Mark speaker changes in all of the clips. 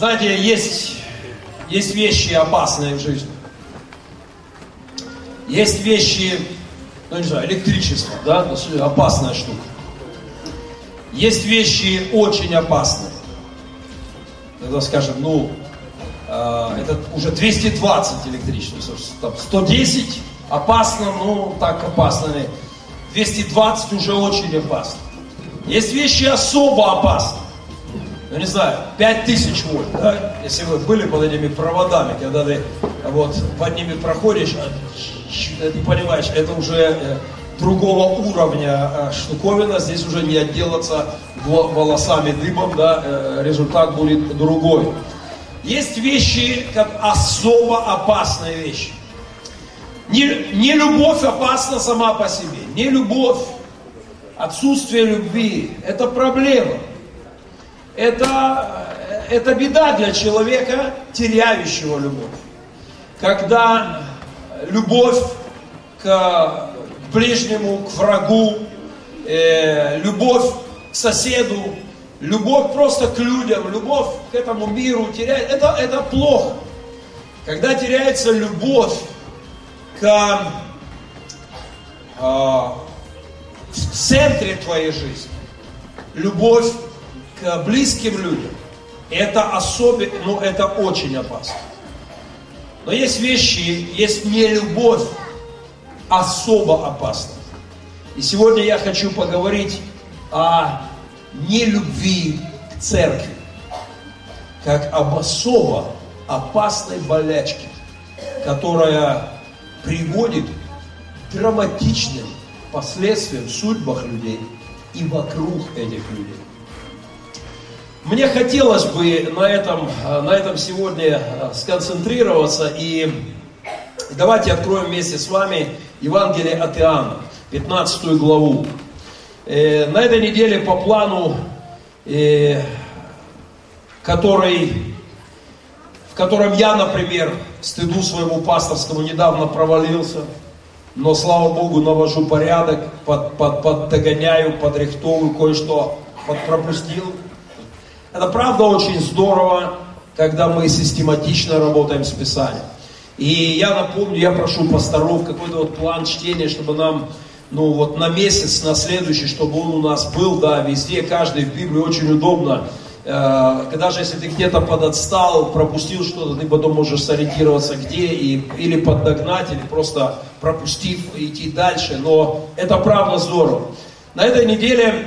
Speaker 1: Знаете, есть, есть вещи опасные в жизни. Есть вещи, ну не знаю, электричество, да, опасная штука. Есть вещи очень опасные. Когда скажем, ну, э, это уже 220 электричество, 110 опасно, ну, так опасно. 220 уже очень опасно. Есть вещи особо опасные. Ну, не знаю, 5000 вольт, да? Если вы были под этими проводами, когда ты вот под ними проходишь, а, ты понимаешь, это уже э, другого уровня э, штуковина, здесь уже не отделаться волосами дымом, да, э, результат будет другой. Есть вещи, как особо опасные вещи. Не, не любовь опасна сама по себе. Не любовь, отсутствие любви – это проблема. Это, это беда для человека, теряющего любовь. Когда любовь к ближнему, к врагу, э, любовь к соседу, любовь просто к людям, любовь к этому миру теряет, это, это плохо. Когда теряется любовь к, э, в центре твоей жизни, любовь близким людям, это особенно, ну это очень опасно. Но есть вещи, есть не любовь, особо опасна. И сегодня я хочу поговорить о нелюбви к церкви, как об особо опасной болячке, которая приводит к драматичным последствиям в судьбах людей и вокруг этих людей. Мне хотелось бы на этом, на этом сегодня сконцентрироваться и давайте откроем вместе с вами Евангелие от Иоанна, 15 главу. Э, на этой неделе по плану, э, который, в котором я, например, стыду своему пасторскому недавно провалился, но, слава Богу, навожу порядок, под, под, поддогоняю, подрихтовываю, кое-что подпропустил. Это правда очень здорово, когда мы систематично работаем с Писанием. И я напомню, я прошу пасторов какой-то вот план чтения, чтобы нам, ну вот на месяц, на следующий, чтобы он у нас был, да, везде, каждый в Библии очень удобно. Э, даже если ты где-то подотстал, пропустил что-то, ты потом можешь сориентироваться где, и, или поддогнать, или просто пропустив, идти дальше. Но это правда здорово. На этой неделе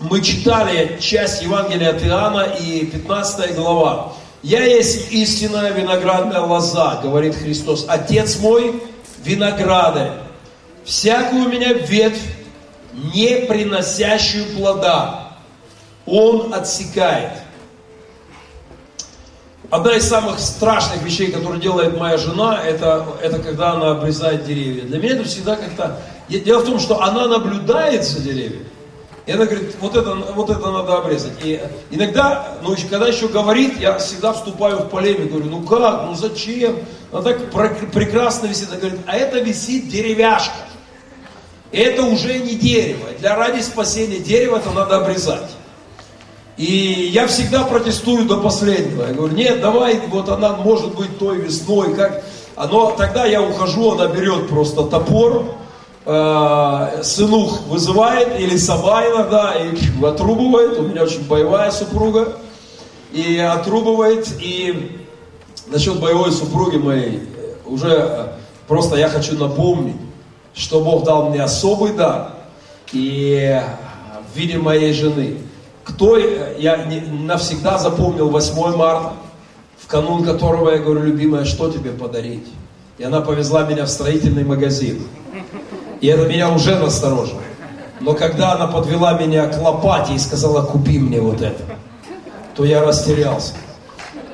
Speaker 1: мы читали часть Евангелия от Иоанна и 15 глава. Я есть истинная виноградная лоза, говорит Христос. Отец мой виноградарь. Всякую меня ветвь, не приносящую плода, он отсекает. Одна из самых страшных вещей, которую делает моя жена, это, это когда она обрезает деревья. Для меня это всегда как-то... Дело в том, что она наблюдает за деревьями. И она говорит, вот это, вот это надо обрезать. И иногда, ну, когда еще говорит, я всегда вступаю в полемику, говорю, ну как, ну зачем? Она так прекрасно висит, она говорит, а это висит деревяшка. Это уже не дерево. Для ради спасения дерева это надо обрезать. И я всегда протестую до последнего. Я говорю, нет, давай, вот она может быть той весной, как... Оно, тогда я ухожу, она берет просто топор, э, сынух вызывает, или сама иногда, и отрубывает, у меня очень боевая супруга, и отрубывает, и насчет боевой супруги моей, уже э, просто я хочу напомнить, что Бог дал мне особый дар, и в виде моей жены. Кто, э, я навсегда запомнил 8 марта, в канун которого я говорю, любимая, что тебе подарить? И она повезла меня в строительный магазин. И это меня уже насторожило. Но когда она подвела меня к лопате и сказала, купи мне вот это, то я растерялся.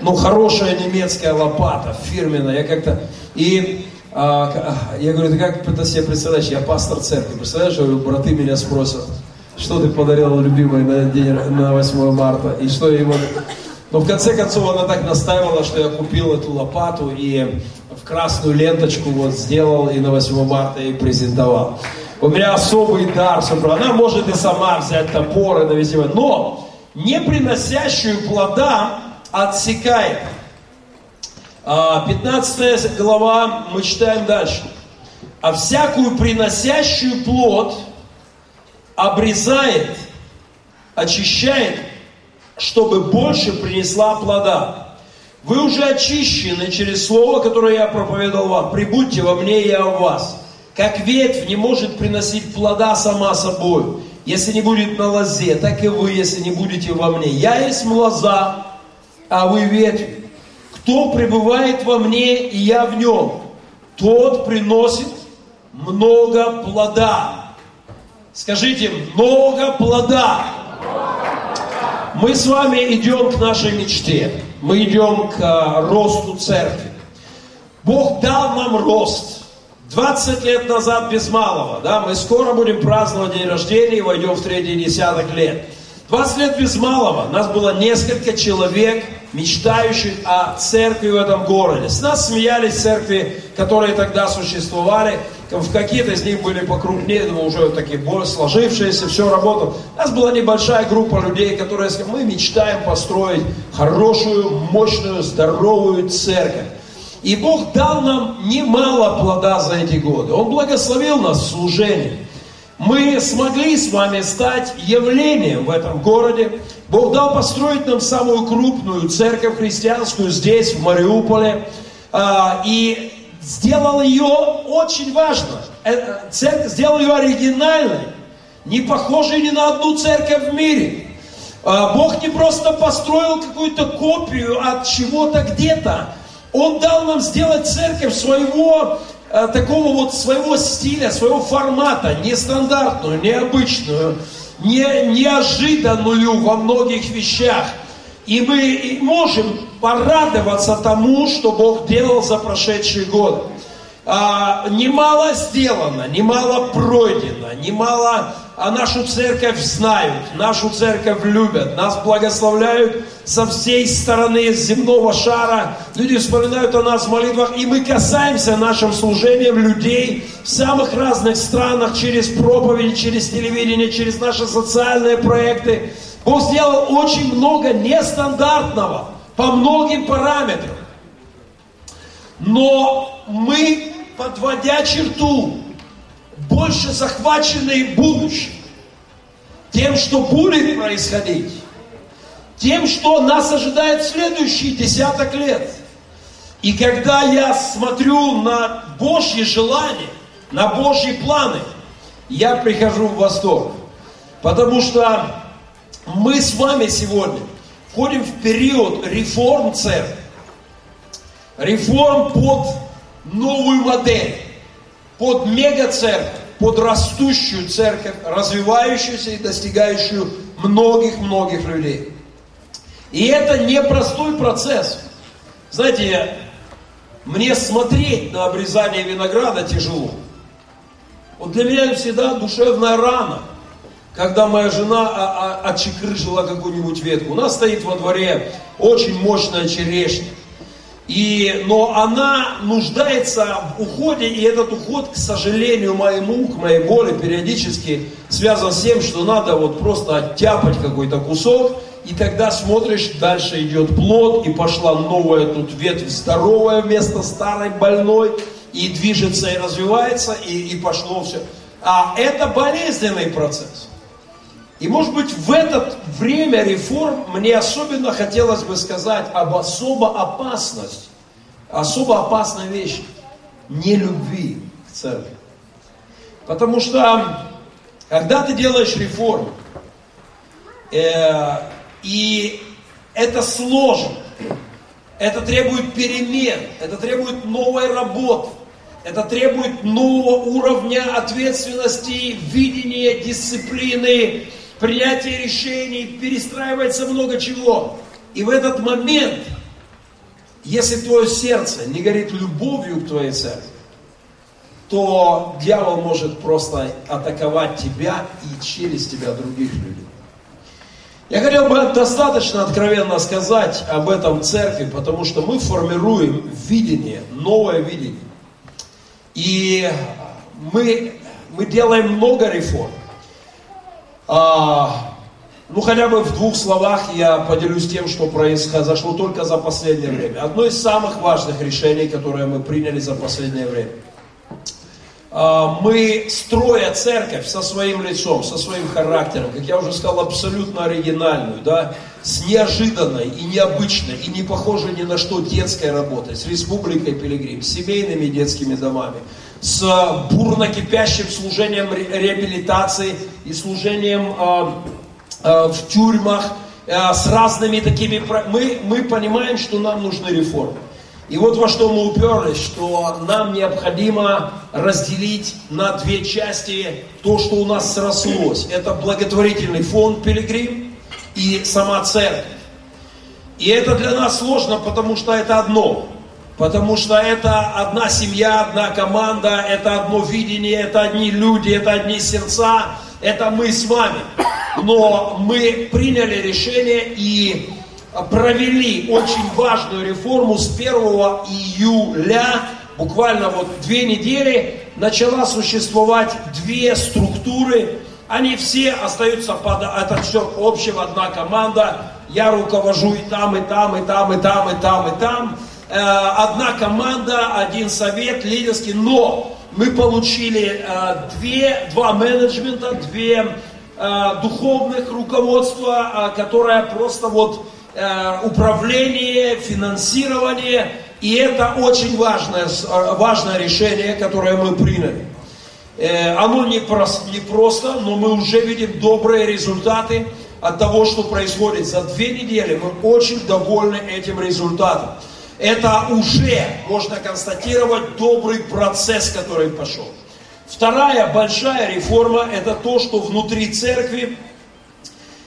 Speaker 1: Ну, хорошая немецкая лопата, фирменная, я как-то... И а, я говорю, ты как это себе представляешь, я пастор церкви, представляешь, я говорю, браты меня спросят, что ты подарил любимой на день, на 8 марта, и что я ему... Но в конце концов она так настаивала, что я купил эту лопату и в красную ленточку вот сделал и на 8 марта и презентовал. У меня особый дар, она может и сама взять топор и навести, но не приносящую плода отсекает. 15 глава, мы читаем дальше. А всякую приносящую плод обрезает, очищает, чтобы больше принесла плода. Вы уже очищены через слово, которое я проповедовал вам. Прибудьте во мне, и я в вас. Как ветвь не может приносить плода сама собой, если не будет на лозе, так и вы, если не будете во мне. Я есть лоза, а вы ветви. Кто пребывает во мне, и я в нем, тот приносит много плода. Скажите, много плода. Мы с вами идем к нашей мечте. Мы идем к а, росту церкви. Бог дал нам рост. 20 лет назад без малого, да, мы скоро будем праздновать день рождения и войдем в третий десяток лет. 20 лет без малого, нас было несколько человек, мечтающих о церкви в этом городе. С нас смеялись церкви, которые тогда существовали, в какие-то из них были покрупнее, но уже такие более сложившиеся, все работало. У нас была небольшая группа людей, которые сказали, мы мечтаем построить хорошую, мощную, здоровую церковь. И Бог дал нам немало плода за эти годы. Он благословил нас в служении. Мы смогли с вами стать явлением в этом городе. Бог дал построить нам самую крупную церковь христианскую здесь, в Мариуполе. А, и сделал ее очень важно. Э, сделал ее оригинальной, не похожей ни на одну церковь в мире. А, Бог не просто построил какую-то копию от чего-то где-то, он дал нам сделать церковь своего, такого вот своего стиля, своего формата, нестандартную, необычную, не, неожиданную во многих вещах. И мы можем порадоваться тому, что Бог делал за прошедшие годы а, немало сделано, немало пройдено, немало а нашу церковь знают, нашу церковь любят, нас благословляют со всей стороны земного шара. Люди вспоминают о нас в молитвах, и мы касаемся нашим служением людей в самых разных странах через проповеди, через телевидение, через наши социальные проекты. Бог сделал очень много нестандартного по многим параметрам. Но мы подводя черту, больше захваченные будущим, тем, что будет происходить, тем, что нас ожидает следующие десяток лет. И когда я смотрю на Божьи желания, на Божьи планы, я прихожу в восторг. Потому что мы с вами сегодня входим в период реформ церкви. Реформ под новую модель под мега-церковь, под растущую церковь, развивающуюся и достигающую многих-многих людей. И это непростой процесс. Знаете, мне смотреть на обрезание винограда тяжело. Вот для меня всегда душевная рана, когда моя жена а, а, отчекрыжила какую-нибудь ветку. У нас стоит во дворе очень мощная черешня. И, но она нуждается в уходе, и этот уход, к сожалению, моему, к моей боли, периодически связан с тем, что надо вот просто оттяпать какой-то кусок, и тогда смотришь, дальше идет плод, и пошла новая тут ветвь здоровая вместо старой больной, и движется, и развивается, и, и пошло все. А это болезненный процесс. И может быть в это время реформ мне особенно хотелось бы сказать об особо опасности, особо опасной вещи, не любви к церкви. Потому что когда ты делаешь реформу, э, и это сложно, это требует перемен, это требует новой работы, это требует нового уровня ответственности, видения, дисциплины, принятие решений, перестраивается много чего. И в этот момент, если твое сердце не горит любовью к твоей церкви, то дьявол может просто атаковать тебя и через тебя других людей. Я хотел бы достаточно откровенно сказать об этом церкви, потому что мы формируем видение, новое видение. И мы, мы делаем много реформ. А, Ну, хотя бы в двух словах я поделюсь тем, что произошло только за последнее время. Одно из самых важных решений, которое мы приняли за последнее время. А, мы, строя церковь со своим лицом, со своим характером, как я уже сказал, абсолютно оригинальную, да, с неожиданной и необычной, и не похожей ни на что детской работой, с Республикой Пилигрим, с семейными детскими домами, с бурно кипящим служением реабилитации и служением а, Э, в тюрьмах, э, с разными такими... Мы, мы понимаем, что нам нужны реформы. И вот во что мы уперлись, что нам необходимо разделить на две части то, что у нас срослось. Это благотворительный фонд «Пилигрим» и сама церковь. И это для нас сложно, потому что это одно. Потому что это одна семья, одна команда, это одно видение, это одни люди, это одни сердца, это мы с вами. Но мы приняли решение и провели очень важную реформу с 1 июля, буквально вот две недели, начала существовать две структуры, они все остаются под, это все общего, одна команда, я руковожу и там, и там, и там, и там, и там, и там, э, одна команда, один совет лидерский, но мы получили э, две, два менеджмента, две Э, духовных руководства, э, которое просто вот э, управление, финансирование, и это очень важное, важное решение, которое мы приняли. Оно не просто, не просто, но мы уже видим добрые результаты от того, что происходит. За две недели мы очень довольны этим результатом. Это уже, можно констатировать, добрый процесс, который пошел. Вторая большая реформа – это то, что внутри церкви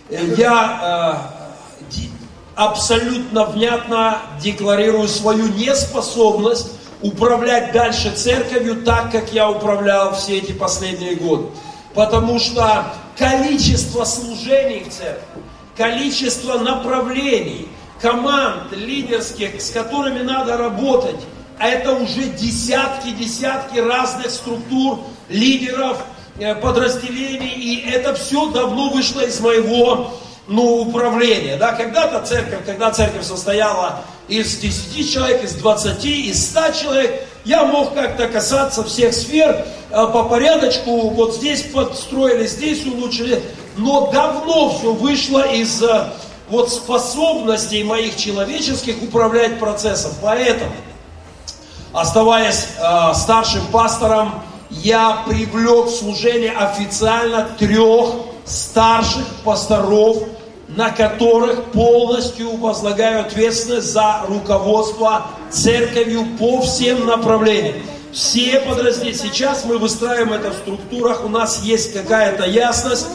Speaker 1: э, я э, абсолютно внятно декларирую свою неспособность управлять дальше церковью так, как я управлял все эти последние годы. Потому что количество служений в церкви, количество направлений, команд лидерских, с которыми надо работать, а это уже десятки-десятки разных структур, лидеров, э, подразделений, и это все давно вышло из моего ну, управления. Да? Когда-то церковь, когда церковь состояла из 10 человек, из 20, из 100 человек, я мог как-то касаться всех сфер э, по порядочку, вот здесь подстроили, здесь улучшили, но давно все вышло из вот способностей моих человеческих управлять процессом. Поэтому, оставаясь э, старшим пастором, я привлек в служение официально трех старших пасторов, на которых полностью возлагаю ответственность за руководство церковью по всем направлениям. Все подразделения. Сейчас мы выстраиваем это в структурах, у нас есть какая-то ясность,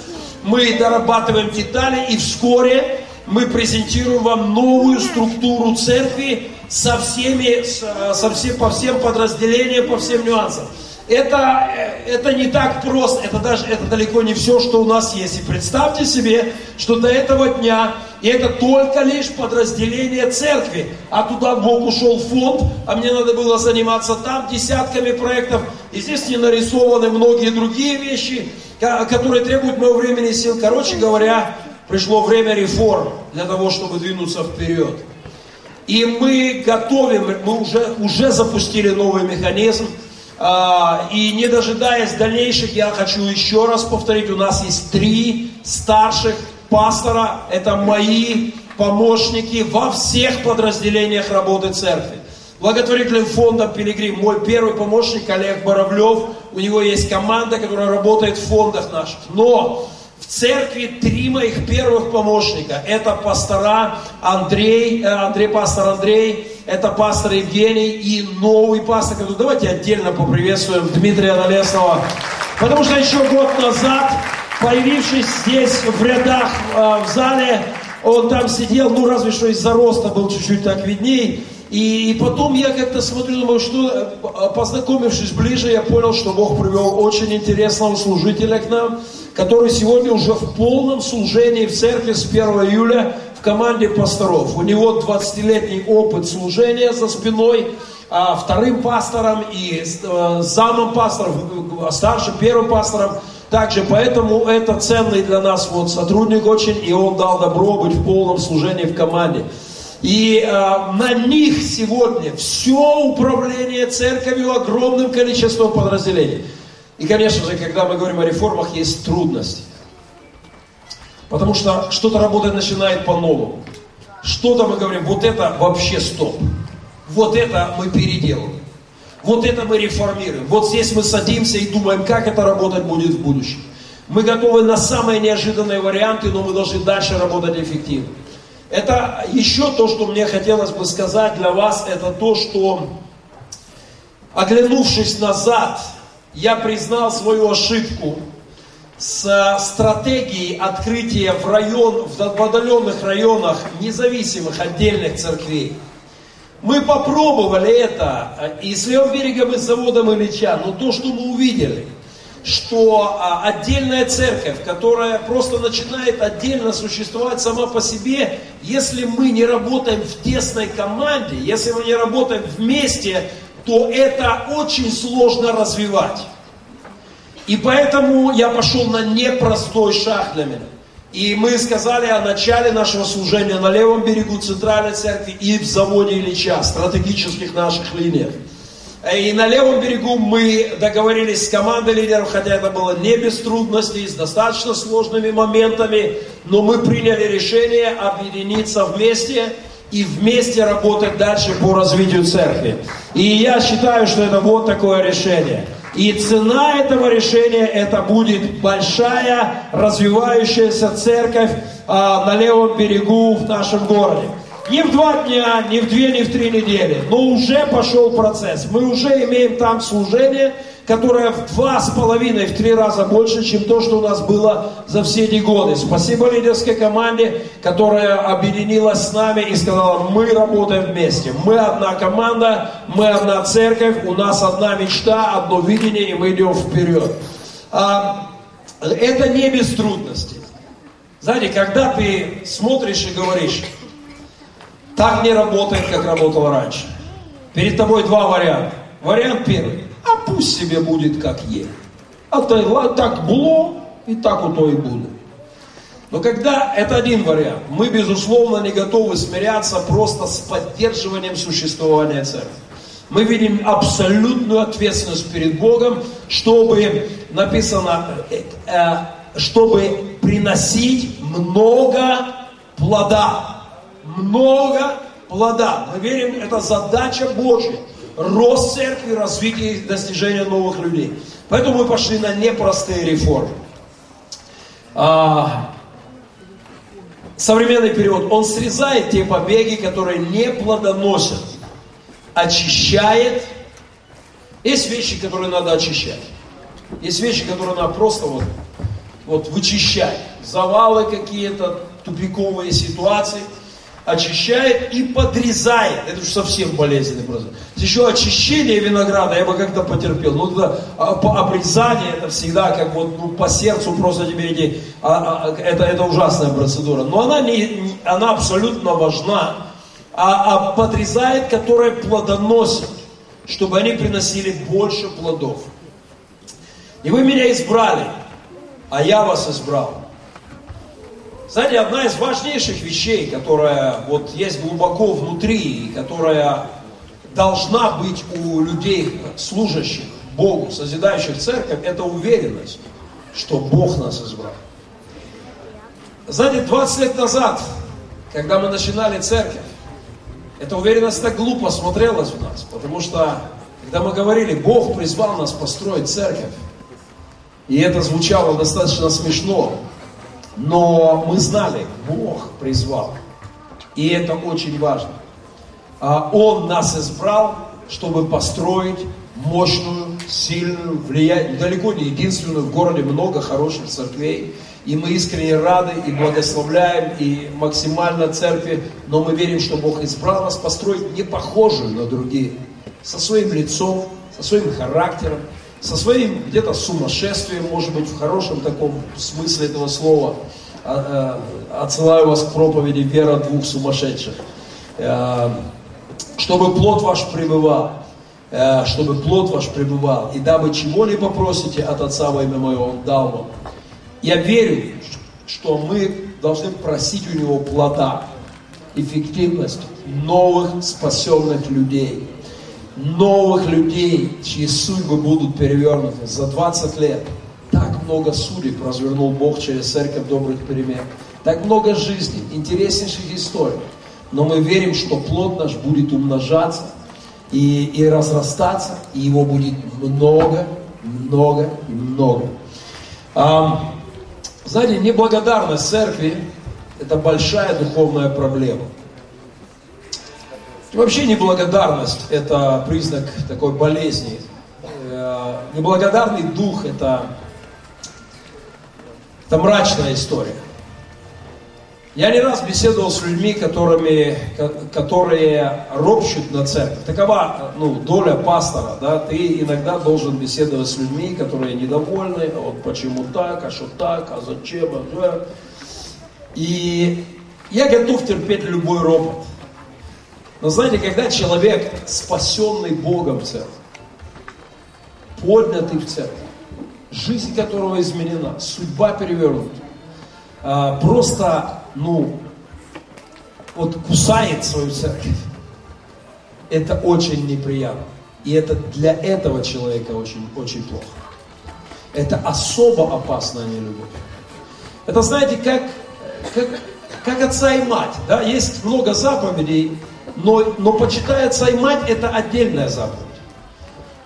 Speaker 1: мы дорабатываем детали, и вскоре мы презентируем вам новую структуру церкви со всеми, со всем, по всем подразделениям, по всем нюансам это, это не так просто, это даже это далеко не все, что у нас есть. И представьте себе, что до этого дня, и это только лишь подразделение церкви, а туда Бог ушел фонд, а мне надо было заниматься там десятками проектов, и здесь не нарисованы многие другие вещи, которые требуют моего времени и сил. Короче говоря, пришло время реформ для того, чтобы двинуться вперед. И мы готовим, мы уже, уже запустили новый механизм, а, и не дожидаясь дальнейших, я хочу еще раз повторить, у нас есть три старших пастора, это мои помощники во всех подразделениях работы церкви. Благотворительным фондом Пилигрим, мой первый помощник Олег Боровлев, у него есть команда, которая работает в фондах наших. Но церкви три моих первых помощника. Это пастора Андрей, э, Андрей, пастор Андрей, это пастор Евгений и новый пастор. Давайте отдельно поприветствуем Дмитрия Налесного. Потому что еще год назад, появившись здесь в рядах э, в зале, он там сидел, ну разве что из-за роста был чуть-чуть так видней. И, и потом я как-то смотрю, думаю, что э, познакомившись ближе, я понял, что Бог привел очень интересного служителя к нам, который сегодня уже в полном служении в церкви с 1 июля в команде пасторов. У него 20-летний опыт служения за спиной, а вторым пастором и э, замом пастором, старшим первым пастором Также поэтому это ценный для нас вот сотрудник очень, и он дал добро быть в полном служении в команде. И э, на них сегодня все управление церковью огромным количеством подразделений. И, конечно же, когда мы говорим о реформах, есть трудности. Потому что что-то работать начинает по-новому. Что-то мы говорим, вот это вообще стоп. Вот это мы переделываем. Вот это мы реформируем. Вот здесь мы садимся и думаем, как это работать будет в будущем. Мы готовы на самые неожиданные варианты, но мы должны дальше работать эффективно. Это еще то, что мне хотелось бы сказать для вас, это то, что оглянувшись назад, я признал свою ошибку с стратегией открытия в, район, в отдаленных районах независимых отдельных церквей. Мы попробовали это и с левым заводом Ильича, но то, что мы увидели, что а, отдельная церковь, которая просто начинает отдельно существовать сама по себе, если мы не работаем в тесной команде, если мы не работаем вместе, то это очень сложно развивать. И поэтому я пошел на непростой шаг для меня. И мы сказали о начале нашего служения на левом берегу Центральной Церкви и в заводе Ильича, стратегических наших линиях. И на левом берегу мы договорились с командой лидеров, хотя это было не без трудностей, с достаточно сложными моментами, но мы приняли решение объединиться вместе и вместе работать дальше по развитию церкви. И я считаю, что это вот такое решение – и цена этого решения это будет большая развивающаяся церковь а, на левом берегу в нашем городе. Не в два дня, не в две, не в три недели, но уже пошел процесс. Мы уже имеем там служение, которое в два с половиной, в три раза больше, чем то, что у нас было за все эти годы. Спасибо лидерской команде, которая объединилась с нами и сказала, мы работаем вместе. Мы одна команда, мы одна церковь, у нас одна мечта, одно видение, и мы идем вперед. А, это не без трудностей. Знаете, когда ты смотришь и говоришь, так не работает, как работало раньше. Перед тобой два варианта. Вариант первый. А пусть себе будет как есть. А так было, и так у то и буду. Но когда, это один вариант, мы безусловно не готовы смиряться просто с поддерживанием существования церкви. Мы видим абсолютную ответственность перед Богом, чтобы, написано, э, э, чтобы приносить много плода много плода. Мы верим, это задача Божья. Рост церкви, развитие и достижение новых людей. Поэтому мы пошли на непростые реформы. А, современный перевод. Он срезает те побеги, которые не плодоносят. Очищает. Есть вещи, которые надо очищать. Есть вещи, которые надо просто вот, вот вычищать. Завалы какие-то, тупиковые ситуации – очищает и подрезает. Это же совсем болезненный процесс. Еще очищение винограда я бы как-то потерпел. Ну, тогда а, обрезание это всегда как вот ну, по сердцу просто тебе эти, а, а, это, это ужасная процедура. Но она, не, она абсолютно важна. А, а подрезает, которая плодоносит, чтобы они приносили больше плодов. И вы меня избрали, а я вас избрал. Знаете, одна из важнейших вещей, которая вот есть глубоко внутри, и которая должна быть у людей, служащих Богу, созидающих церковь, это уверенность, что Бог нас избрал. Знаете, 20 лет назад, когда мы начинали церковь, эта уверенность так глупо смотрелась в нас, потому что, когда мы говорили, Бог призвал нас построить церковь, и это звучало достаточно смешно, но мы знали, Бог призвал. И это очень важно. А Он нас избрал, чтобы построить мощную, сильную, влиятельную, далеко не единственную, в городе много хороших церквей. И мы искренне рады и благословляем, и максимально церкви, но мы верим, что Бог избрал нас построить не похожую на другие, со своим лицом, со своим характером, со своим где-то сумасшествием, может быть, в хорошем таком смысле этого слова. А, а, отсылаю вас к проповеди «Вера двух сумасшедших». Э, чтобы плод ваш пребывал. э, чтобы плод ваш пребывал, и дабы чего не попросите от Отца во имя Мое, Он дал вам. Я верю, что мы должны просить у Него плода, эффективность новых спасенных людей. Новых людей, чьи судьбы будут перевернуты за 20 лет. Так много судеб развернул Бог через церковь добрых перемен. Так много жизней, интереснейших историй. Но мы верим, что плод наш будет умножаться и, и разрастаться, и его будет много, много много. А, знаете, неблагодарность церкви – это большая духовная проблема. Вообще неблагодарность – это признак такой болезни. Э, неблагодарный дух – это, это мрачная история. Я не раз беседовал с людьми, которыми, которые ропщут на церковь. Такова ну, доля пастора. Да? Ты иногда должен беседовать с людьми, которые недовольны. А вот почему так, а что так, а зачем, а да. И я готов терпеть любой ропот. Но знаете, когда человек, спасенный Богом в церкви, поднятый в церковь, жизнь которого изменена, судьба перевернута, а, просто ну, вот кусает свою церковь, это очень неприятно. И это для этого человека очень, очень плохо. Это особо опасная нелюбовь. Это, знаете, как, как, как отца и мать. Да? Есть много заповедей, но, но почитая отца и мать, это отдельная заповедь.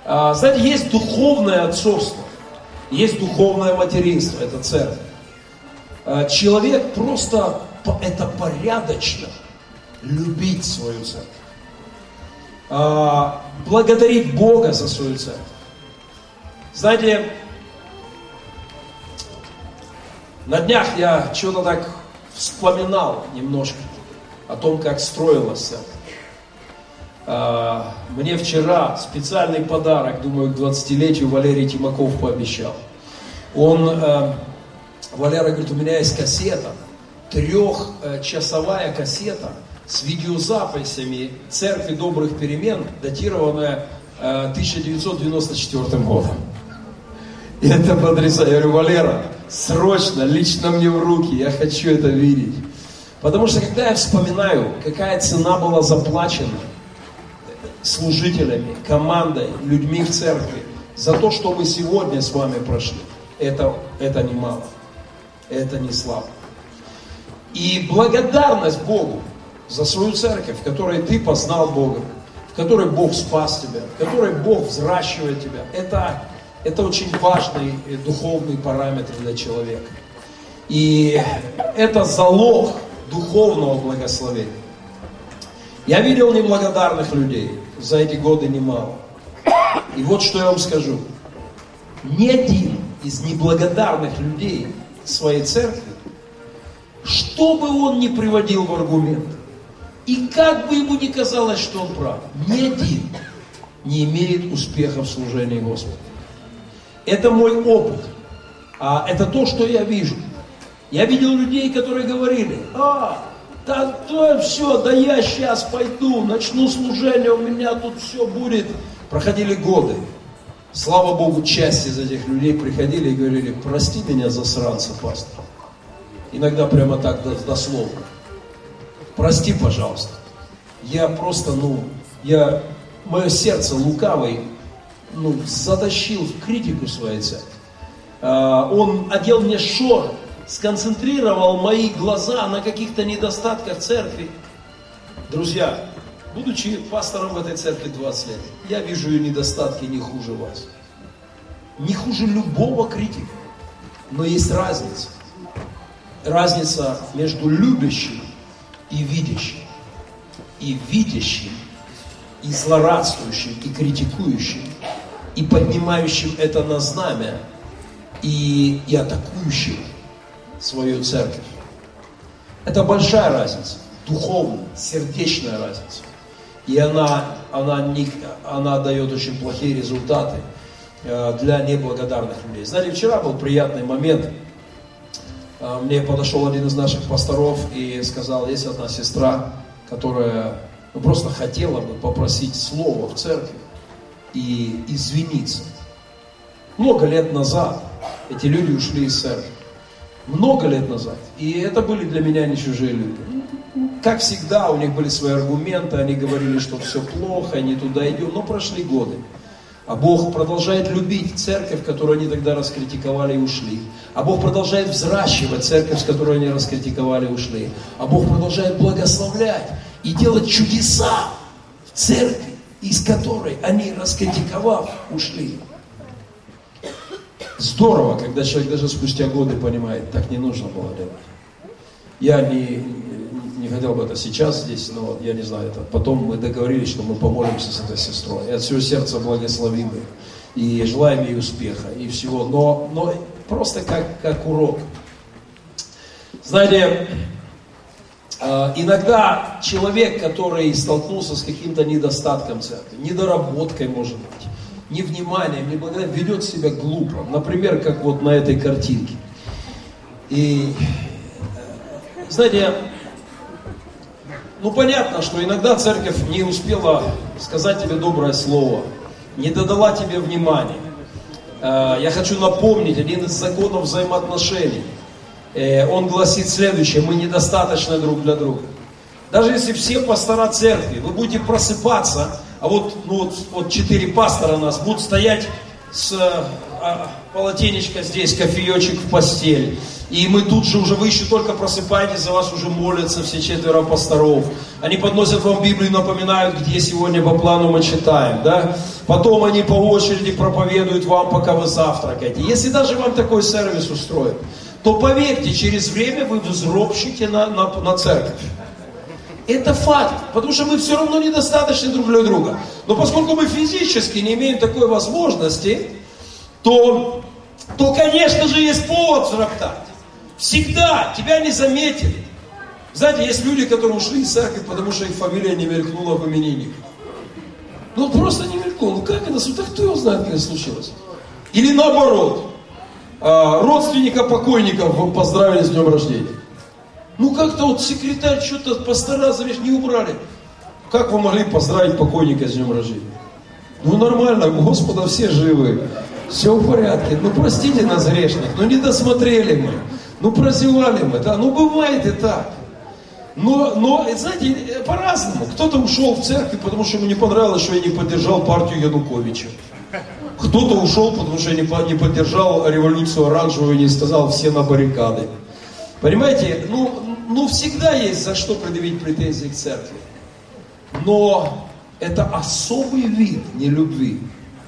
Speaker 1: А, знаете, есть духовное отцовство, есть духовное материнство, это церковь. Э, человек просто это порядочно любить свою церковь. А, благодарить Бога за свою церковь. Знаете, на днях я что-то так вспоминал немножко о том, как строилась церковь. А, мне вчера специальный подарок, думаю, к 20-летию Валерий Тимаков пообещал. Он э, Валера говорит, у меня есть кассета, трехчасовая кассета с видеозаписями Церкви Добрых Перемен, датированная 1994 э, годом. И это потрясающе. Я говорю, Валера, срочно, лично мне в руки, я хочу это видеть. Потому что когда я вспоминаю, какая цена была заплачена служителями, командой, людьми в церкви, за то, что мы сегодня с вами прошли, это, это немало это не слава. И благодарность Богу за свою церковь, в которой ты познал Бога, в которой Бог спас тебя, в которой Бог взращивает тебя, это, это очень важный духовный параметр для человека. И это залог духовного благословения. Я видел неблагодарных людей за эти годы немало. И вот что я вам скажу. Ни один из неблагодарных людей своей церкви, что бы он ни приводил в аргумент, и как бы ему ни казалось, что он прав, ни один не имеет успеха в служении Господу. Это мой опыт. А это то, что я вижу. Я видел людей, которые говорили, а, да, да все, да я сейчас пойду, начну служение, у меня тут все будет. Проходили годы. Слава Богу, часть из этих людей приходили и говорили, прости меня, засранца, пастор. Иногда прямо так дословно. Прости, пожалуйста. Я просто, ну, я, мое сердце лукавый, ну, затащил в критику своей церкви. А, он одел мне шор, сконцентрировал мои глаза на каких-то недостатках церкви. Друзья, Будучи пастором в этой церкви 20 лет, я вижу ее недостатки не хуже вас. Не хуже любого критика. Но есть разница. Разница между любящим и видящим. И видящим, и злорадствующим, и критикующим, и поднимающим это на знамя, и, и атакующим свою церковь. Это большая разница, духовная, сердечная разница. И она, она, не, она дает очень плохие результаты э, для неблагодарных людей. Знаете, вчера был приятный момент. Э, мне подошел один из наших пасторов и сказал, есть одна сестра, которая ну, просто хотела бы попросить слово в церкви. и извиниться. Много лет назад эти люди ушли из церкви. Много лет назад. И это были для меня не чужие люди. Как всегда, у них были свои аргументы, они говорили, что все плохо, не туда идем, но прошли годы. А Бог продолжает любить церковь, которую они тогда раскритиковали и ушли. А Бог продолжает взращивать церковь, с которой они раскритиковали и ушли. А Бог продолжает благословлять и делать чудеса в церкви, из которой они, раскритиковав, ушли. Здорово, когда человек даже спустя годы понимает, так не нужно было делать. Я не, не хотел бы это сейчас здесь, но я не знаю, это потом мы договорились, что мы помолимся с этой сестрой. И от всего сердца благословим ее. И желаем ей успеха и всего. Но, но просто как, как урок. Знаете, а, иногда человек, который столкнулся с каким-то недостатком церкви, недоработкой, может быть, невниманием, неблагодарным, ведет себя глупо. Например, как вот на этой картинке. И, знаете, ну понятно, что иногда церковь не успела сказать тебе доброе слово, не додала тебе внимания. Э, я хочу напомнить один из законов взаимоотношений. Э, он гласит следующее, мы недостаточны друг для друга. Даже если все пастора церкви, вы будете просыпаться, а вот, ну вот, вот четыре пастора нас будут стоять с а, полотенечко здесь, кофеечек в постель. И мы тут же уже, вы еще только просыпаетесь, за вас уже молятся все четверо пасторов. Они подносят вам Библию, напоминают, где сегодня по плану мы читаем, да? Потом они по очереди проповедуют вам, пока вы завтракаете. Если даже вам такой сервис устроят, то поверьте, через время вы взропщите на, на, на церковь. Это факт, потому что мы все равно недостаточны друг для друга. Но поскольку мы физически не имеем такой возможности, то, то конечно же, есть повод взроптать. Всегда тебя не заметили. Знаете, есть люди, которые ушли из церкви, потому что их фамилия не мелькнула в именинниках. Ну, просто не мелькнула. Ну, как это? Да кто его знает, как это случилось? Или наоборот. А, родственника покойников поздравили с днем рождения. Ну как-то вот секретарь что-то постарался, не убрали. Как вы могли поздравить покойника с днем рождения? Ну нормально, Господа все живы. Все в порядке. Ну простите нас грешных, ну не досмотрели мы. Ну прозевали мы, да, ну бывает и так. Но, но, знаете, по-разному. Кто-то ушел в церковь, потому что ему не понравилось, что я не поддержал партию Януковича. Кто-то ушел, потому что я не поддержал революцию оранжевую и не сказал все на баррикады. Понимаете, ну, ну всегда есть за что предъявить претензии к церкви. Но это особый вид нелюбви,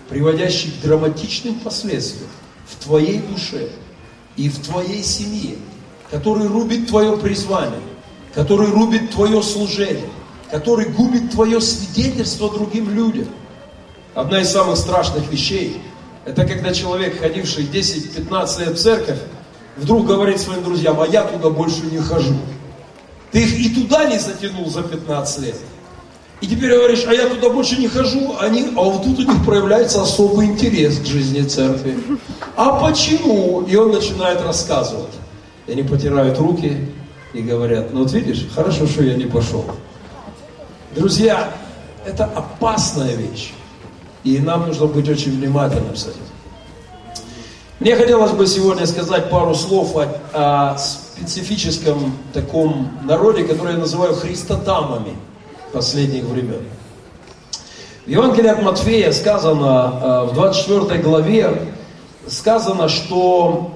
Speaker 1: приводящий к драматичным последствиям в твоей душе и в твоей семье, который рубит твое призвание, который рубит твое служение, который губит твое свидетельство другим людям. Одна из самых страшных вещей, это когда человек, ходивший 10-15 лет в церковь, вдруг говорит своим друзьям, а я туда больше не хожу. Ты их и туда не затянул за 15 лет. И теперь говоришь, а я туда больше не хожу, они, а вот тут у них проявляется особый интерес к жизни церкви. А почему? И он начинает рассказывать. И они потирают руки и говорят, ну вот видишь, хорошо, что я не пошел. Друзья, это опасная вещь. И нам нужно быть очень внимательным с этим. Мне хотелось бы сегодня сказать пару слов о, о специфическом таком народе, который я называю христотамами последних времен. В Евангелии от Матфея сказано, э, в 24 главе, сказано, что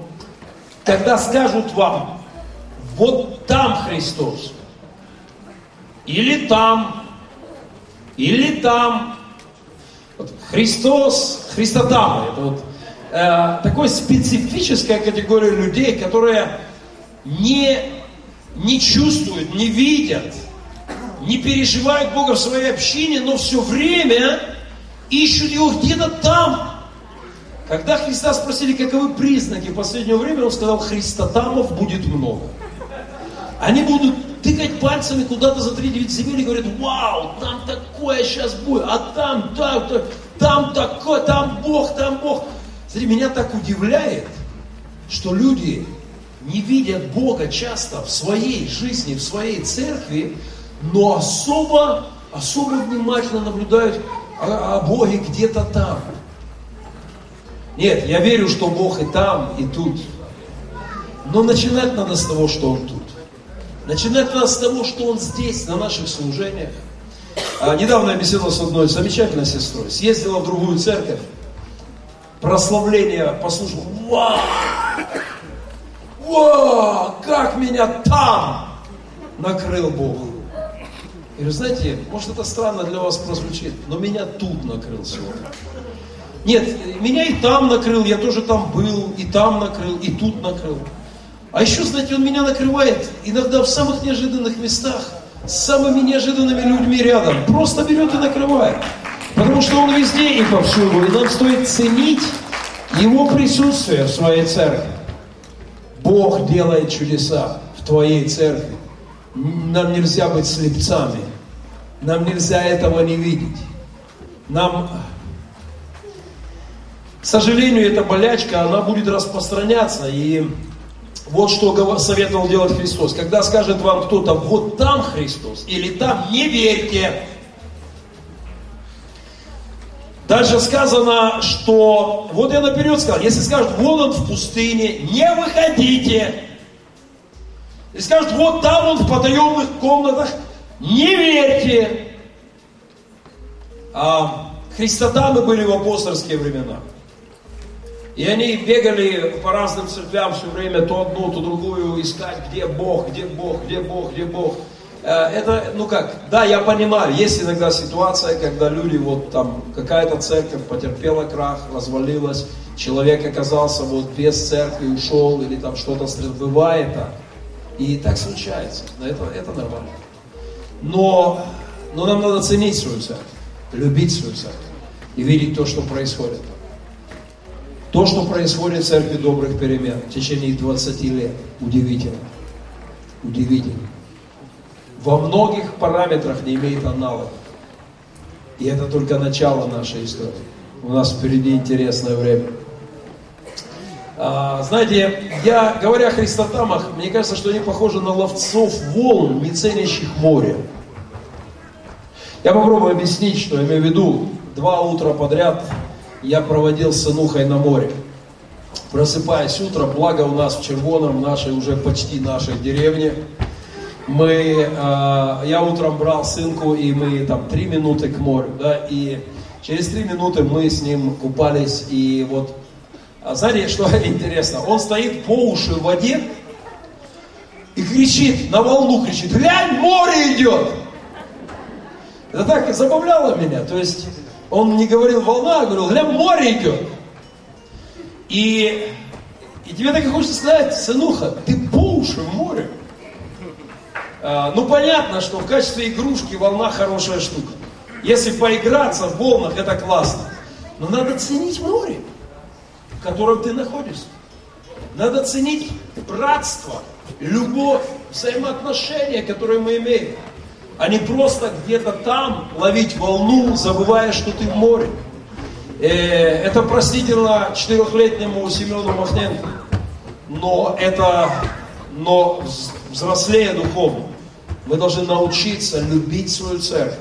Speaker 1: когда скажут вам, вот там Христос, или там, или там, вот Христос, Христотамы, это вот э, такой специфическая категория людей, которые не, не чувствуют, не видят, не переживают Бога в своей общине, но все время ищут Его где-то там. Когда Христа спросили, каковы признаки последнего времени, Он сказал, Христотамов будет много. Они будут тыкать пальцами куда-то за 3-9 земель и говорят, вау, там такое сейчас будет, а там, там, там, там такое, там Бог, там Бог. Смотри, меня так удивляет, что люди не видят Бога часто в своей жизни, в своей церкви, но особо, особо внимательно наблюдают, о, о Боге где-то там. Нет, я верю, что Бог и там, и тут. Но начинать надо с того, что Он тут. Начинать надо с того, что Он здесь, на наших служениях. А, недавно я беседовал с одной замечательной сестрой. Съездила в другую церковь. Прославление послушал. Вау! Вау! Как меня там накрыл Бог. И вы знаете, может это странно для вас прозвучит, но меня тут накрыл сегодня. Нет, меня и там накрыл, я тоже там был, и там накрыл, и тут накрыл. А еще, знаете, он меня накрывает иногда в самых неожиданных местах, с самыми неожиданными людьми рядом. Просто берет и накрывает. Потому что он везде и повсюду. И нам стоит ценить его присутствие в своей церкви. Бог делает чудеса в твоей церкви. Нам нельзя быть слепцами. Нам нельзя этого не видеть. Нам к сожалению, эта болячка, она будет распространяться. И вот что советовал делать Христос. Когда скажет вам кто-то, вот там Христос, или там, не верьте. Дальше сказано, что, вот я наперед сказал, если скажут, вон он в пустыне, не выходите. И скажут, вот там он в потаенных комнатах, не верьте. А христотамы были в апостольские времена. И они бегали по разным церквям все время, то одну, то другую, искать, где Бог, где Бог, где Бог, где Бог. Э, это, ну как, да, я понимаю, есть иногда ситуация, когда люди, вот там, какая-то церковь потерпела крах, развалилась, человек оказался вот без церкви, ушел, или там что-то бывает так. И так случается, это, это нормально. Но, но нам надо ценить свою церковь, любить свою церковь и видеть то, что происходит. То, что происходит в церкви добрых перемен в течение 20 лет, удивительно. Удивительно. Во многих параметрах не имеет аналогов. И это только начало нашей истории. У нас впереди интересное время. А, знаете, я, говоря о христотамах, мне кажется, что они похожи на ловцов волн, не ценящих море. Я попробую объяснить, что я имею в виду. Два утра подряд я проводил с сынухой на море. Просыпаясь утром, благо у нас в Червоном, нашей уже почти нашей деревне, мы, э, я утром брал сынку, и мы там три минуты к морю, да, и через три минуты мы с ним купались, и вот, а знаете, что интересно, он стоит по уши в воде и кричит, на волну кричит, глянь, море идет! Это так забавляло меня, то есть он не говорил волна, а говорил, гля, море идет. И, и тебе так и хочется сказать, сынуха, ты по уши в море. А, ну понятно, что в качестве игрушки волна хорошая штука. Если поиграться в волнах, это классно. Но надо ценить море, в котором ты находишься. Надо ценить братство, любовь, взаимоотношения, которые мы имеем а не просто где-то там ловить волну, забывая, что ты в море. Э, это простительно четырехлетнему Семену Махненко, но это, но взрослее духовно. Мы должны научиться любить свою церковь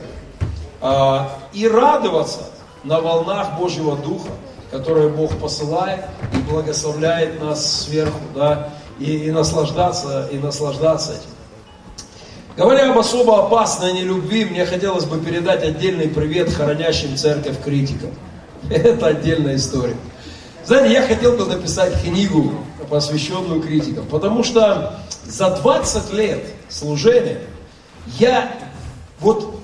Speaker 1: а, и радоваться на волнах Божьего Духа, которые Бог посылает и благословляет нас сверху, да, и, и наслаждаться, и наслаждаться этим. Говоря об особо опасной нелюбви, мне хотелось бы передать отдельный привет хранящим церковь критикам. Это отдельная история. Знаете, я хотел бы написать книгу, посвященную критикам, потому что за 20 лет служения я вот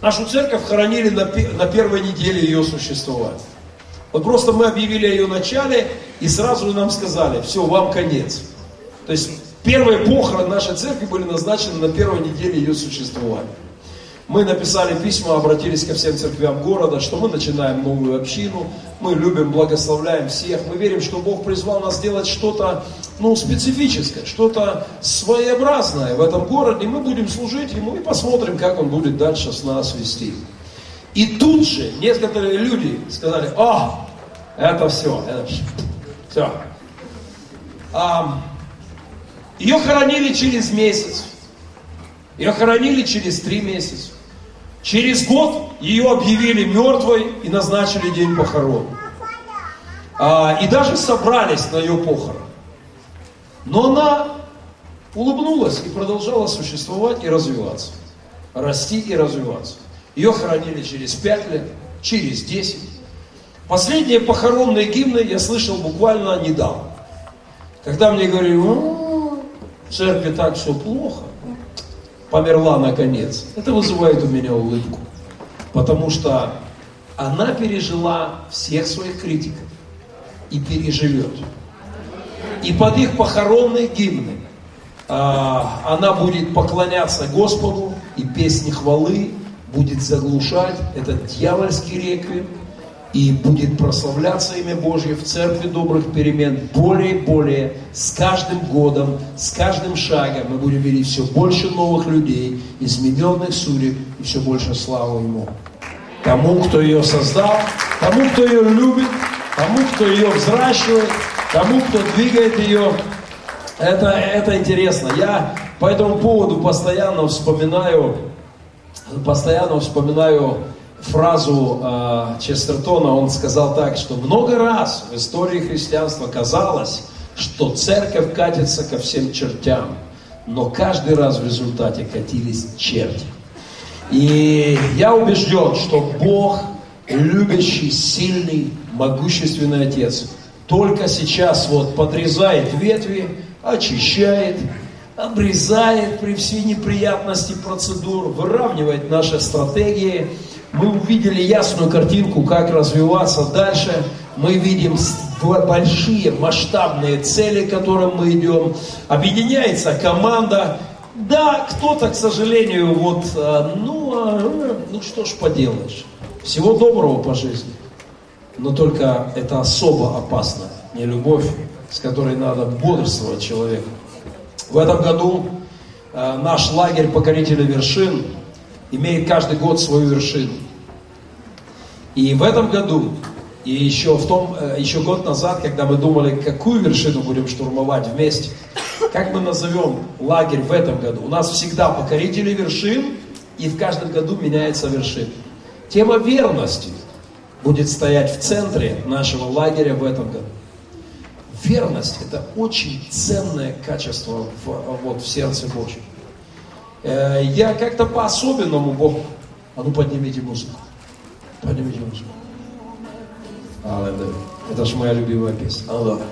Speaker 1: нашу церковь хоронили на, на первой неделе ее существования. Вот просто мы объявили о ее начале, и сразу нам сказали, все, вам конец. То есть Первые похороны нашей церкви были назначены на первой неделе ее существования. Мы написали письма, обратились ко всем церквям города, что мы начинаем новую общину, мы любим, благословляем всех, мы верим, что Бог призвал нас сделать что-то ну, специфическое, что-то своеобразное в этом городе, и мы будем служить Ему и посмотрим, как Он будет дальше с нас вести. И тут же некоторые люди сказали, о, это все, это все. все. А, ее хоронили через месяц. Ее хоронили через три месяца. Через год ее объявили мертвой и назначили день похорон. А, и даже собрались на ее похорон. Но она улыбнулась и продолжала существовать и развиваться. Расти и развиваться. Ее хоронили через пять лет, через десять. Последние похоронные гимны я слышал буквально недавно. Когда мне говорили, в церкви так все плохо, померла наконец. Это вызывает у меня улыбку. Потому что она пережила всех своих критиков и переживет. И под их похоронные гимны а, она будет поклоняться Господу, и песни хвалы будет заглушать этот дьявольский реквием, и будет прославляться имя Божье в церкви добрых перемен более и более, с каждым годом, с каждым шагом мы будем видеть все больше новых людей, измененных судеб и все больше славы Ему. Тому, кто ее создал, тому, кто ее любит, тому, кто ее взращивает, тому, кто двигает ее. Это, это интересно. Я по этому поводу постоянно вспоминаю, постоянно вспоминаю фразу э, Честертона, он сказал так, что много раз в истории христианства казалось, что церковь катится ко всем чертям, но каждый раз в результате катились черти. И я убежден, что Бог, любящий, сильный, могущественный Отец, только сейчас вот подрезает ветви, очищает, обрезает при всей неприятности процедур, выравнивает наши стратегии, мы увидели ясную картинку, как развиваться дальше. Мы видим большие масштабные цели, к которым мы идем. Объединяется команда. Да, кто-то, к сожалению, вот, а, ну, а, ну что ж поделаешь. Всего доброго по жизни. Но только это особо опасно. Не любовь, с которой надо бодрствовать человеку. В этом году э, наш лагерь покорителя вершин имеет каждый год свою вершину. И в этом году, и еще, в том, э, еще год назад, когда мы думали, какую вершину будем штурмовать вместе, как мы назовем лагерь в этом году? У нас всегда покорители вершин, и в каждом году меняется вершина. Тема верности будет стоять в центре нашего лагеря в этом году. Верность – это очень ценное качество в, вот, в сердце Божьем. Э, я как-то по-особенному Бог... А ну поднимите музыку. Поднимите музыку. Аллилуйя. Это же моя любимая песня. Аллилуйя.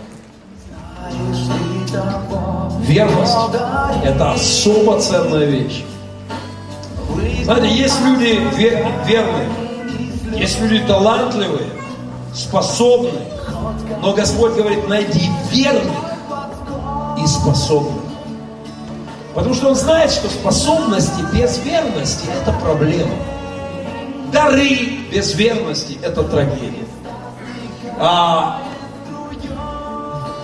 Speaker 1: Верность – это особо ценная вещь. Знаете, есть люди верные, есть люди талантливые, способные, но Господь говорит, найди верных и способных. Потому что Он знает, что способности без верности – это проблема. Дары без верности – это трагедия. А,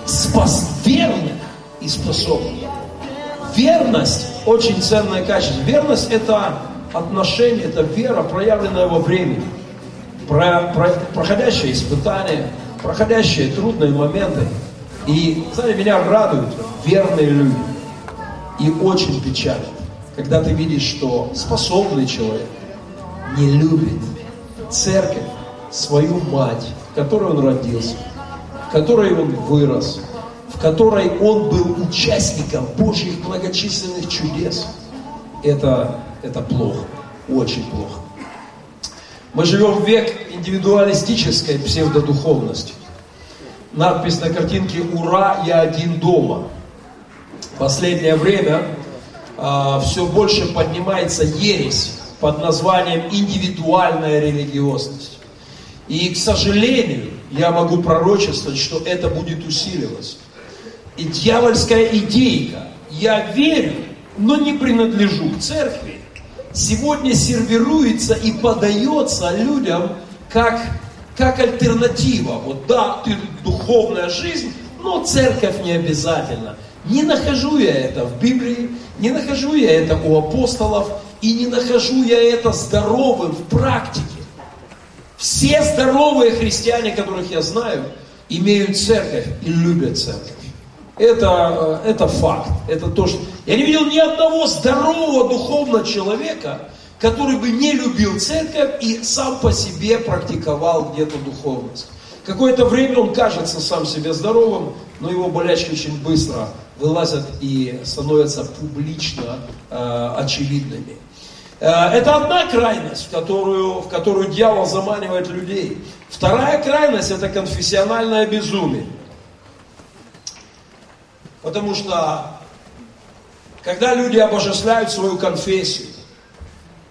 Speaker 1: спас верных и способных. Верность – очень ценное качество. Верность – это отношение, это вера, проявленная во времени. Про, про, проходящее испытание, проходящие трудные моменты. И, знаете, меня радуют верные люди. И очень печально, когда ты видишь, что способный человек не любит церковь, свою мать, в которой он родился, в которой он вырос, в которой он был участником Божьих многочисленных чудес. Это, это плохо, очень плохо. Мы живем в век индивидуалистической псевдодуховности. Надпись на картинке «Ура, я один дома». Последнее время а, все больше поднимается ересь под названием индивидуальная религиозность. И, к сожалению, я могу пророчествовать, что это будет усиливаться. И дьявольская идейка «я верю, но не принадлежу к церкви» сегодня сервируется и подается людям как, как альтернатива. Вот да, ты духовная жизнь, но церковь не обязательно. Не нахожу я это в Библии, не нахожу я это у апостолов, и не нахожу я это здоровым в практике. Все здоровые христиане, которых я знаю, имеют церковь и любят церковь. Это, это факт. Это то, что... Я не видел ни одного здорового духовного человека, который бы не любил церковь и сам по себе практиковал где-то духовность. Какое-то время он кажется сам себе здоровым, но его болячки очень быстро вылазят и становятся публично э, очевидными. Э, это одна крайность, в которую, в которую дьявол заманивает людей. Вторая крайность – это конфессиональное безумие. Потому что, когда люди обожествляют свою конфессию,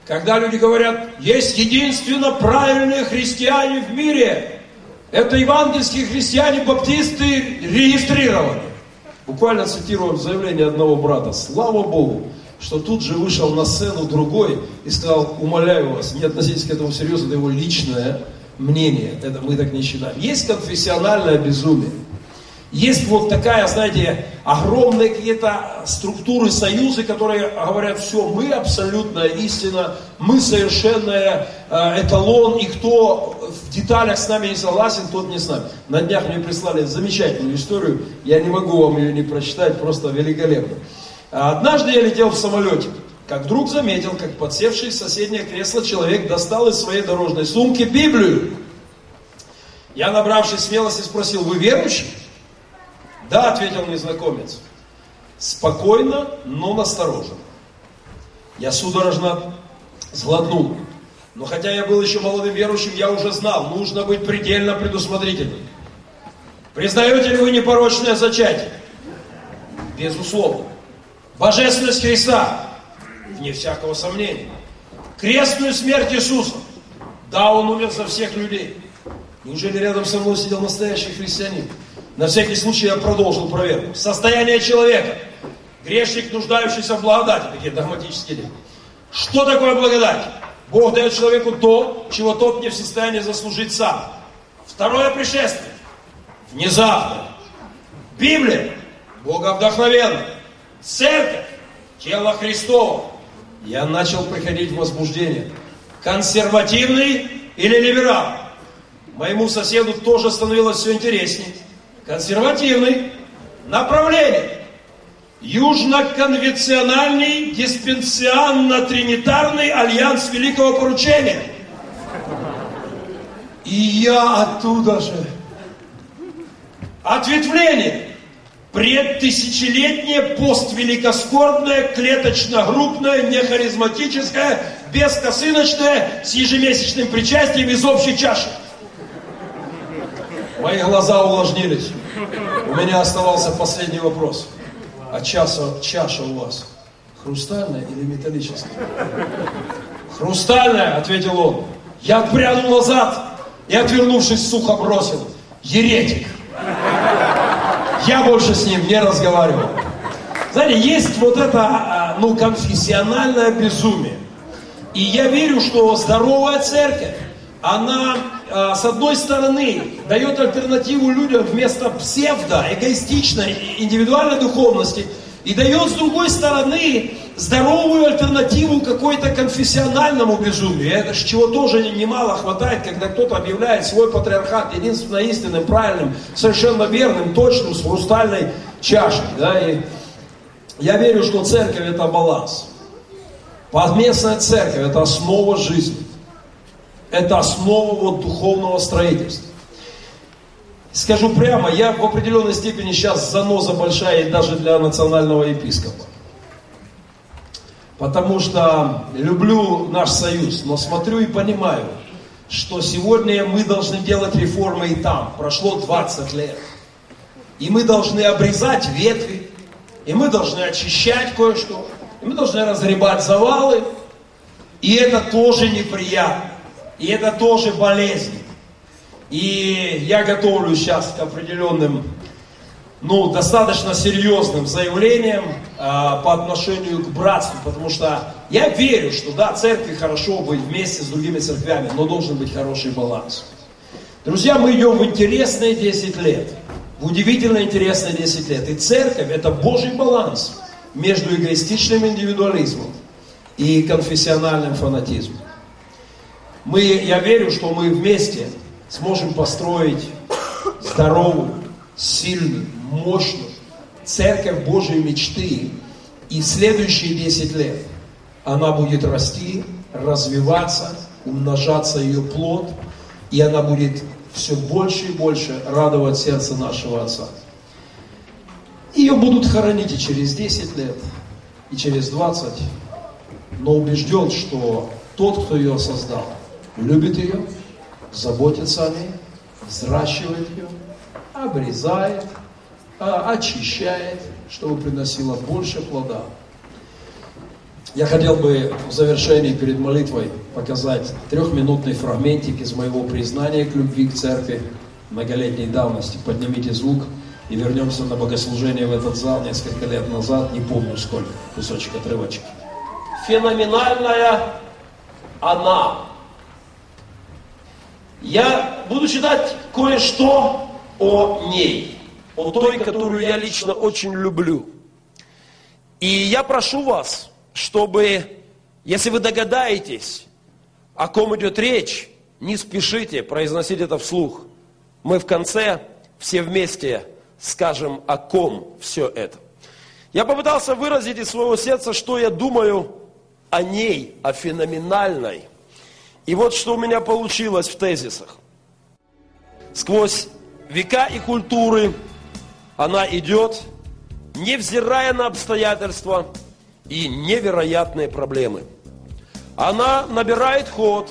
Speaker 1: когда люди говорят, есть единственно правильные христиане в мире, это евангельские христиане-баптисты регистрированы. Буквально цитирую заявление одного брата. Слава Богу, что тут же вышел на сцену другой и сказал, умоляю вас, не относитесь к этому серьезно, это его личное мнение. Это мы так не считаем. Есть конфессиональное безумие. Есть вот такая, знаете, огромные какие-то структуры, союзы, которые говорят, все, мы абсолютная истина, мы совершенная э, эталон, и кто в деталях с нами не согласен, тот не с нами. На днях мне прислали замечательную историю, я не могу вам ее не прочитать, просто великолепно. Однажды я летел в самолете, как вдруг заметил, как подсевший в соседнее кресло человек достал из своей дорожной сумки Библию. Я, набравшись смелости, спросил, вы верующий? Да, ответил незнакомец. Спокойно, но настороженно. Я судорожно сглотнул. Но хотя я был еще молодым верующим, я уже знал, нужно быть предельно предусмотрительным. Признаете ли вы непорочное зачатие? Безусловно. Божественность Христа? Вне всякого сомнения. Крестную смерть Иисуса? Да, Он умер за всех людей. Неужели рядом со мной сидел настоящий христианин? На всякий случай я продолжил проверку. Состояние человека. Грешник, нуждающийся в благодати. Такие догматические дела. Что такое благодать? Бог дает человеку то, чего тот не в состоянии заслужить сам. Второе пришествие. Внезапно. Библия. Боговдохновенно. Церковь. Тело Христово. Я начал приходить в возбуждение. Консервативный или либерал? Моему соседу тоже становилось все интереснее консервативный, направление, южно-конвенциональный диспенсионно-тринитарный альянс Великого Поручения. И я оттуда же. Ответвление. Предтысячелетнее, поствеликоскорбное, клеточно-группное, нехаризматическое, бескосыночное, с ежемесячным причастием из общей чаши. Мои глаза увлажнились. У меня оставался последний вопрос. А чаша, чаша у вас хрустальная или металлическая? Хрустальная, ответил он. Я отпрянул назад и, отвернувшись, сухо бросил. Еретик. Я больше с ним не разговаривал. Знаете, есть вот это, а, ну, конфессиональное безумие. И я верю, что здоровая церковь, она а, с одной стороны, дает альтернативу людям вместо псевдо, эгоистичной, индивидуальной духовности, и дает, с другой стороны, здоровую альтернативу какой-то конфессиональному безумию. Это ж чего тоже немало хватает, когда кто-то объявляет свой патриархат единственно истинным, правильным, совершенно верным, точным, с хрустальной чашей. Да? И я верю, что церковь это баланс. Подместная церковь это основа жизни. Это основа вот духовного строительства. Скажу прямо, я в определенной степени сейчас заноза большая даже для национального епископа. Потому что люблю наш союз, но смотрю и понимаю, что сегодня мы должны делать реформы и там. Прошло 20 лет. И мы должны обрезать ветви, и мы должны очищать кое-что, и мы должны разгребать завалы. И это тоже неприятно. И это тоже болезнь. И я готовлю сейчас к определенным, ну, достаточно серьезным заявлениям а, по отношению к братству, потому что я верю, что да, церкви хорошо быть вместе с другими церквями, но должен быть хороший баланс. Друзья, мы идем в интересные 10 лет, в удивительно интересные 10 лет. И церковь это Божий баланс между эгоистичным индивидуализмом и конфессиональным фанатизмом. Мы, я верю, что мы вместе сможем построить здоровую, сильную, мощную церковь Божьей мечты. И следующие 10 лет она будет расти, развиваться, умножаться ее плод, и она будет все больше и больше радовать сердце нашего Отца. Ее будут хоронить и через 10 лет, и через 20, но убежден, что тот, кто ее создал, любит ее, заботится о ней, взращивает ее, обрезает, а, очищает, чтобы приносила больше плода. Я хотел бы в завершении перед молитвой показать трехминутный фрагментик из моего признания к любви к церкви многолетней давности. Поднимите звук и вернемся на богослужение в этот зал несколько лет назад, не помню сколько, кусочек отрывочек.
Speaker 2: Феноменальная она. Я буду читать кое-что о ней, о той, которую я лично очень люблю. И я прошу вас, чтобы, если вы догадаетесь, о ком идет речь, не спешите произносить это вслух. Мы в конце все вместе скажем, о ком все это. Я попытался выразить из своего сердца, что я думаю о ней, о феноменальной. И вот что у меня получилось в тезисах. Сквозь века и культуры она идет, невзирая на обстоятельства, и невероятные проблемы. Она набирает ход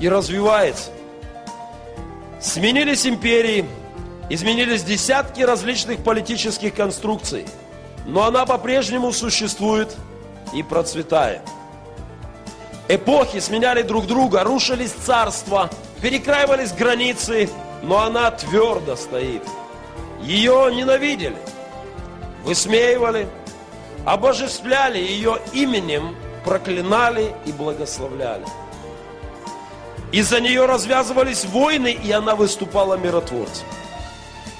Speaker 2: и развивается. Сменились империи, изменились десятки различных политических конструкций, но она по-прежнему существует и процветает. Эпохи сменяли друг друга, рушились царства, перекраивались границы, но она твердо стоит. Ее ненавидели, высмеивали, обожествляли ее именем, проклинали и благословляли. Из-за нее развязывались войны, и она выступала миротворцем.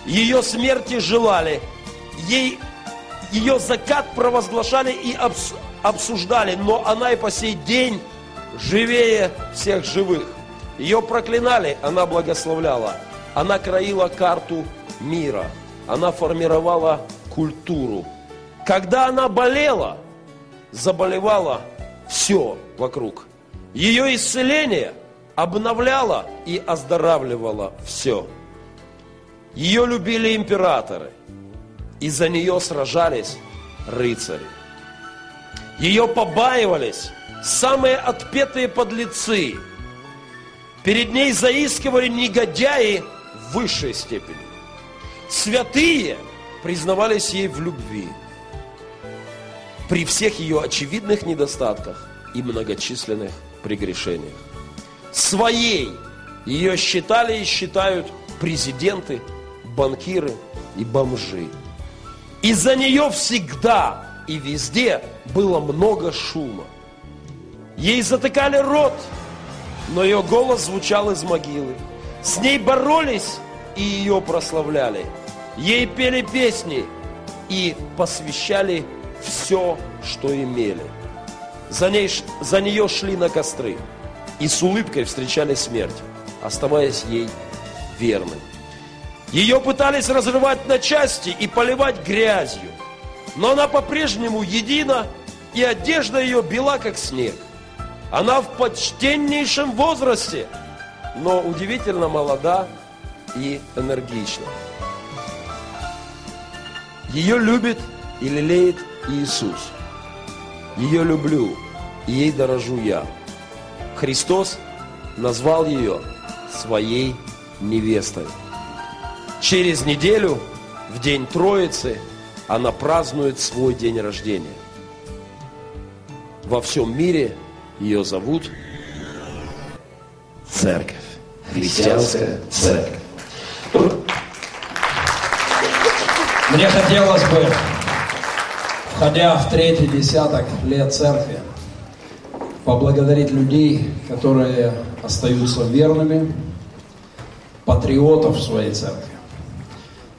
Speaker 2: Ее смерти желали, ей, ее закат провозглашали и обсуждали, но она и по сей день живее всех живых. Ее проклинали, она благословляла. Она краила карту мира. Она формировала культуру. Когда она болела, заболевала все вокруг. Ее исцеление обновляло и оздоравливало все. Ее любили императоры, и за нее сражались рыцари. Ее побаивались самые отпетые подлецы. Перед ней заискивали негодяи в высшей степени. Святые признавались ей в любви – при всех ее очевидных недостатках и многочисленных прегрешениях. Своей ее считали и считают президенты, банкиры и бомжи. Из-за нее всегда и везде было много шума. Ей затыкали рот, но ее голос звучал из могилы. С ней боролись и ее прославляли. Ей пели песни и посвящали все, что имели. За, ней, за нее шли на костры и с улыбкой встречали смерть, оставаясь ей верным. Ее пытались разрывать на части и поливать грязью, но она по-прежнему едина, и одежда ее бела, как снег. Она в почтеннейшем возрасте, но удивительно молода и энергична. Ее любит и лелеет Иисус. Ее люблю, и ей дорожу я. Христос назвал ее своей невестой. Через неделю, в день Троицы, она празднует свой день рождения. Во всем мире ее зовут Церковь. Христианская Церковь.
Speaker 1: Мне хотелось бы входя в третий десяток лет церкви, поблагодарить людей, которые остаются верными, патриотов своей церкви,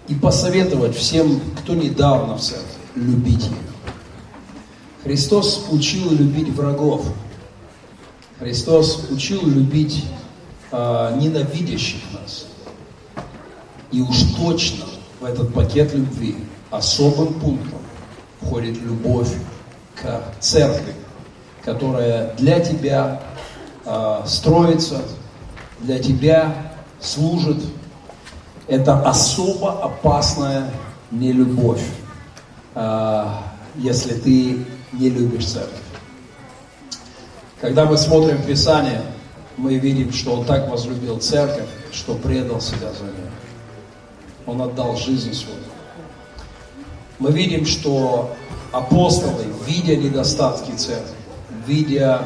Speaker 1: и посоветовать всем, кто недавно в церкви, любить ее. Христос учил любить врагов. Христос учил любить э, ненавидящих нас. И уж точно в этот пакет любви особым пунктом входит любовь к церкви, которая для тебя э, строится, для тебя служит, это особо опасная нелюбовь, э, если ты не любишь церковь. Когда мы смотрим Писание, мы видим, что Он так возлюбил церковь, что предал себя за нее. Он отдал жизнь свою. Мы видим, что апостолы, видя недостатки церкви, видя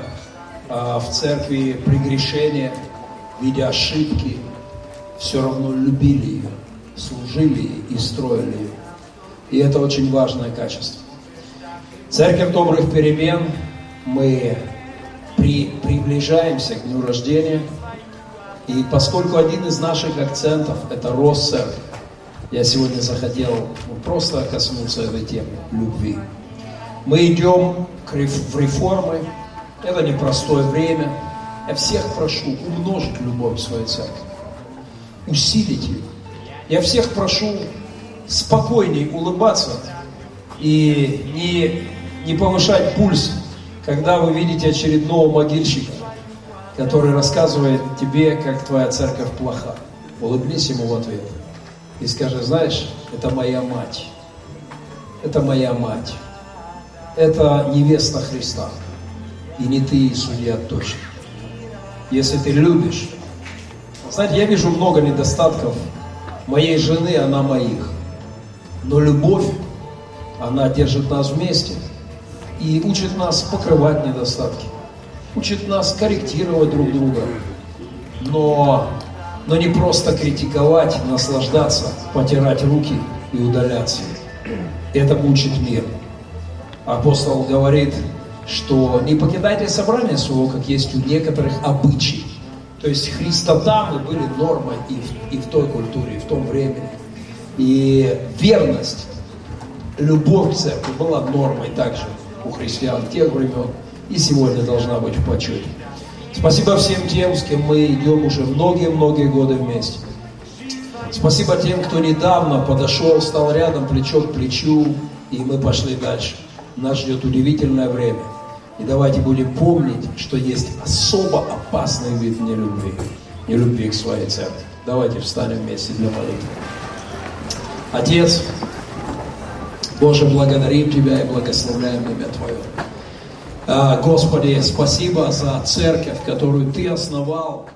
Speaker 1: э, в церкви прегрешения, видя ошибки, все равно любили ее, служили и строили ее. И это очень важное качество. Церковь добрых перемен, мы при, приближаемся к дню рождения, и поскольку один из наших акцентов – это рост церкви, я сегодня захотел ну, просто коснуться этой темы – любви. Мы идем в реформы, это непростое время. Я всех прошу умножить любовь в своей церкви, усилить ее. Я всех прошу спокойней улыбаться и не, не повышать пульс, когда вы видите очередного могильщика, который рассказывает тебе, как твоя церковь плоха. Улыбнись ему в ответ и скажи, знаешь, это моя мать. Это моя мать. Это невеста Христа. И не ты, судья, точно. Если ты любишь. Знаете, я вижу много недостатков моей жены, она моих. Но любовь, она держит нас вместе и учит нас покрывать недостатки. Учит нас корректировать друг друга. Но но не просто критиковать, наслаждаться, потирать руки и удаляться. Это мучит мир. Апостол говорит, что не покидайте собрание своего, как есть у некоторых обычаи. То есть христотамы были нормой и в, и в той культуре, и в том времени. И верность, любовь к церкви была нормой также у христиан тех времен и сегодня должна быть в почете. Спасибо всем тем, с кем мы идем уже многие-многие годы вместе. Спасибо тем, кто недавно подошел, стал рядом, плечо к плечу, и мы пошли дальше. Нас ждет удивительное время. И давайте будем помнить, что есть особо опасный вид нелюбви. Нелюбви к своей церкви. Давайте встанем вместе для молитвы. Отец, Боже, благодарим Тебя и благословляем имя Твое. А, Господи, спасибо за церковь, которую Ты основал.